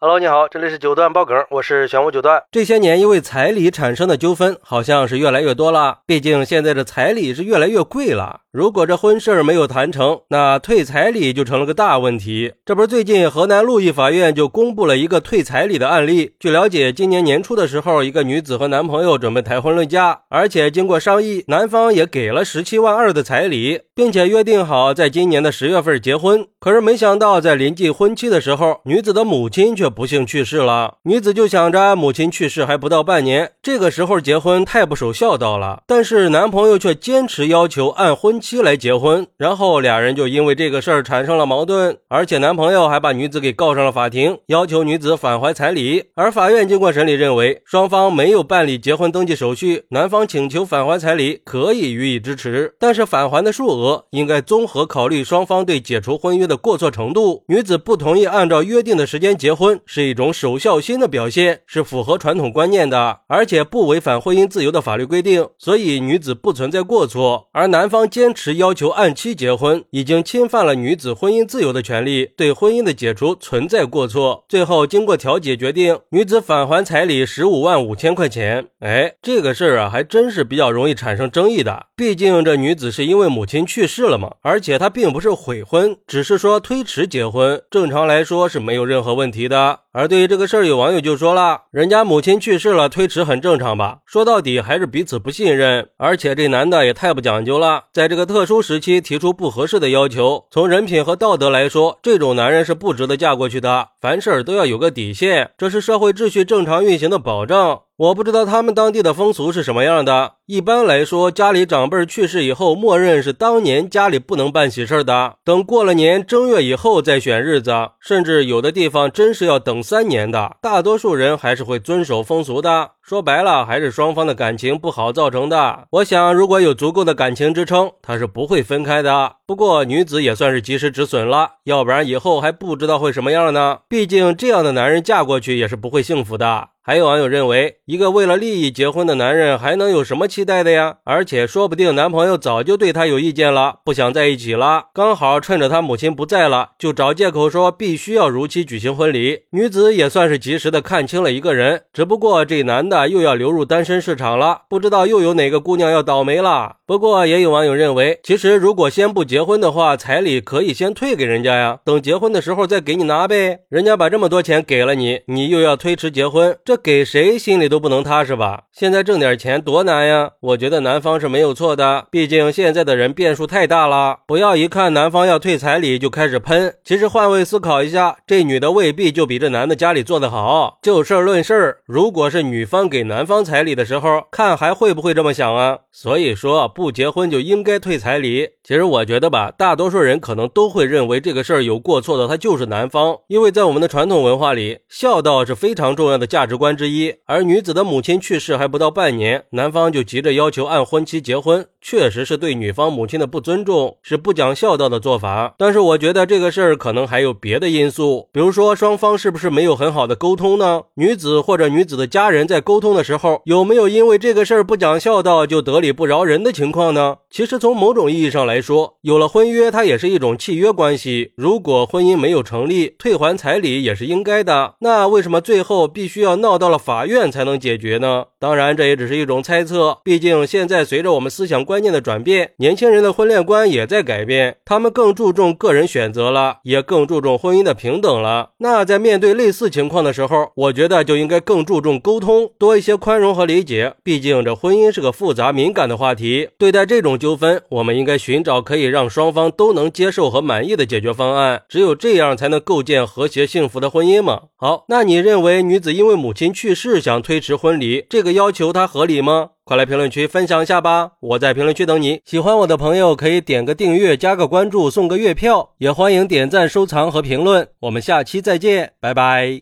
Hello，你好，这里是九段爆梗，我是玄武九段。这些年因为彩礼产生的纠纷好像是越来越多了，毕竟现在的彩礼是越来越贵了。如果这婚事没有谈成，那退彩礼就成了个大问题。这不是最近河南鹿邑法院就公布了一个退彩礼的案例。据了解，今年年初的时候，一个女子和男朋友准备谈婚论嫁，而且经过商议，男方也给了十七万二的彩礼，并且约定好在今年的十月份结婚。可是没想到，在临近婚期的时候，女子的母亲却不幸去世了，女子就想着母亲去世还不到半年，这个时候结婚太不守孝道了。但是男朋友却坚持要求按婚期来结婚，然后俩人就因为这个事儿产生了矛盾，而且男朋友还把女子给告上了法庭，要求女子返还彩礼。而法院经过审理认为，双方没有办理结婚登记手续，男方请求返还彩礼可以予以支持，但是返还的数额应该综合考虑双方对解除婚约的过错程度。女子不同意按照约定的时间结婚是一。种守孝心的表现是符合传统观念的，而且不违反婚姻自由的法律规定，所以女子不存在过错。而男方坚坚持要求按期结婚，已经侵犯了女子婚姻自由的权利，对婚姻的解除存在过错。最后经过调解决定，女子返还彩礼十五万五千块钱。哎，这个事儿啊，还真是比较容易产生争议的。毕竟这女子是因为母亲去世了嘛，而且她并不是悔婚，只是说推迟结婚，正常来说是没有任何问题的。而对于这个事儿，有网友就说了：“人家母亲去世了，推迟很正常吧？说到底还是彼此不信任，而且这男的也太不讲究了，在这个特殊时期提出不合适的要求，从人品和道德来说，这种男人是不值得嫁过去的。凡事都要有个底线，这是社会秩序正常运行的保障。”我不知道他们当地的风俗是什么样的。一般来说，家里长辈去世以后，默认是当年家里不能办喜事的，等过了年正月以后再选日子，甚至有的地方真是要等三年的。大多数人还是会遵守风俗的。说白了，还是双方的感情不好造成的。我想，如果有足够的感情支撑，他是不会分开的。不过，女子也算是及时止损了，要不然以后还不知道会什么样呢。毕竟，这样的男人嫁过去也是不会幸福的。还有网友认为，一个为了利益结婚的男人，还能有什么期待的呀？而且，说不定男朋友早就对他有意见了，不想在一起了，刚好趁着他母亲不在了，就找借口说必须要如期举行婚礼。女子也算是及时的看清了一个人，只不过这男的。又要流入单身市场了，不知道又有哪个姑娘要倒霉了。不过也有网友认为，其实如果先不结婚的话，彩礼可以先退给人家呀，等结婚的时候再给你拿呗。人家把这么多钱给了你，你又要推迟结婚，这给谁心里都不能踏实吧？现在挣点钱多难呀！我觉得男方是没有错的，毕竟现在的人变数太大了。不要一看男方要退彩礼就开始喷，其实换位思考一下，这女的未必就比这男的家里做得好。就事论事，如果是女方给男方彩礼的时候，看还会不会这么想啊？所以说。不结婚就应该退彩礼。其实我觉得吧，大多数人可能都会认为这个事儿有过错的，他就是男方。因为在我们的传统文化里，孝道是非常重要的价值观之一。而女子的母亲去世还不到半年，男方就急着要求按婚期结婚，确实是对女方母亲的不尊重，是不讲孝道的做法。但是我觉得这个事儿可能还有别的因素，比如说双方是不是没有很好的沟通呢？女子或者女子的家人在沟通的时候，有没有因为这个事儿不讲孝道就得理不饶人的情？况呢？其实从某种意义上来说，有了婚约，它也是一种契约关系。如果婚姻没有成立，退还彩礼也是应该的。那为什么最后必须要闹到了法院才能解决呢？当然，这也只是一种猜测。毕竟现在随着我们思想观念的转变，年轻人的婚恋观也在改变，他们更注重个人选择了，也更注重婚姻的平等了。那在面对类似情况的时候，我觉得就应该更注重沟通，多一些宽容和理解。毕竟这婚姻是个复杂敏感的话题。对待这种纠纷，我们应该寻找可以让双方都能接受和满意的解决方案。只有这样，才能构建和谐幸福的婚姻嘛。好，那你认为女子因为母亲去世想推迟婚礼，这个要求她合理吗？快来评论区分享一下吧！我在评论区等你。喜欢我的朋友可以点个订阅，加个关注，送个月票。也欢迎点赞、收藏和评论。我们下期再见，拜拜。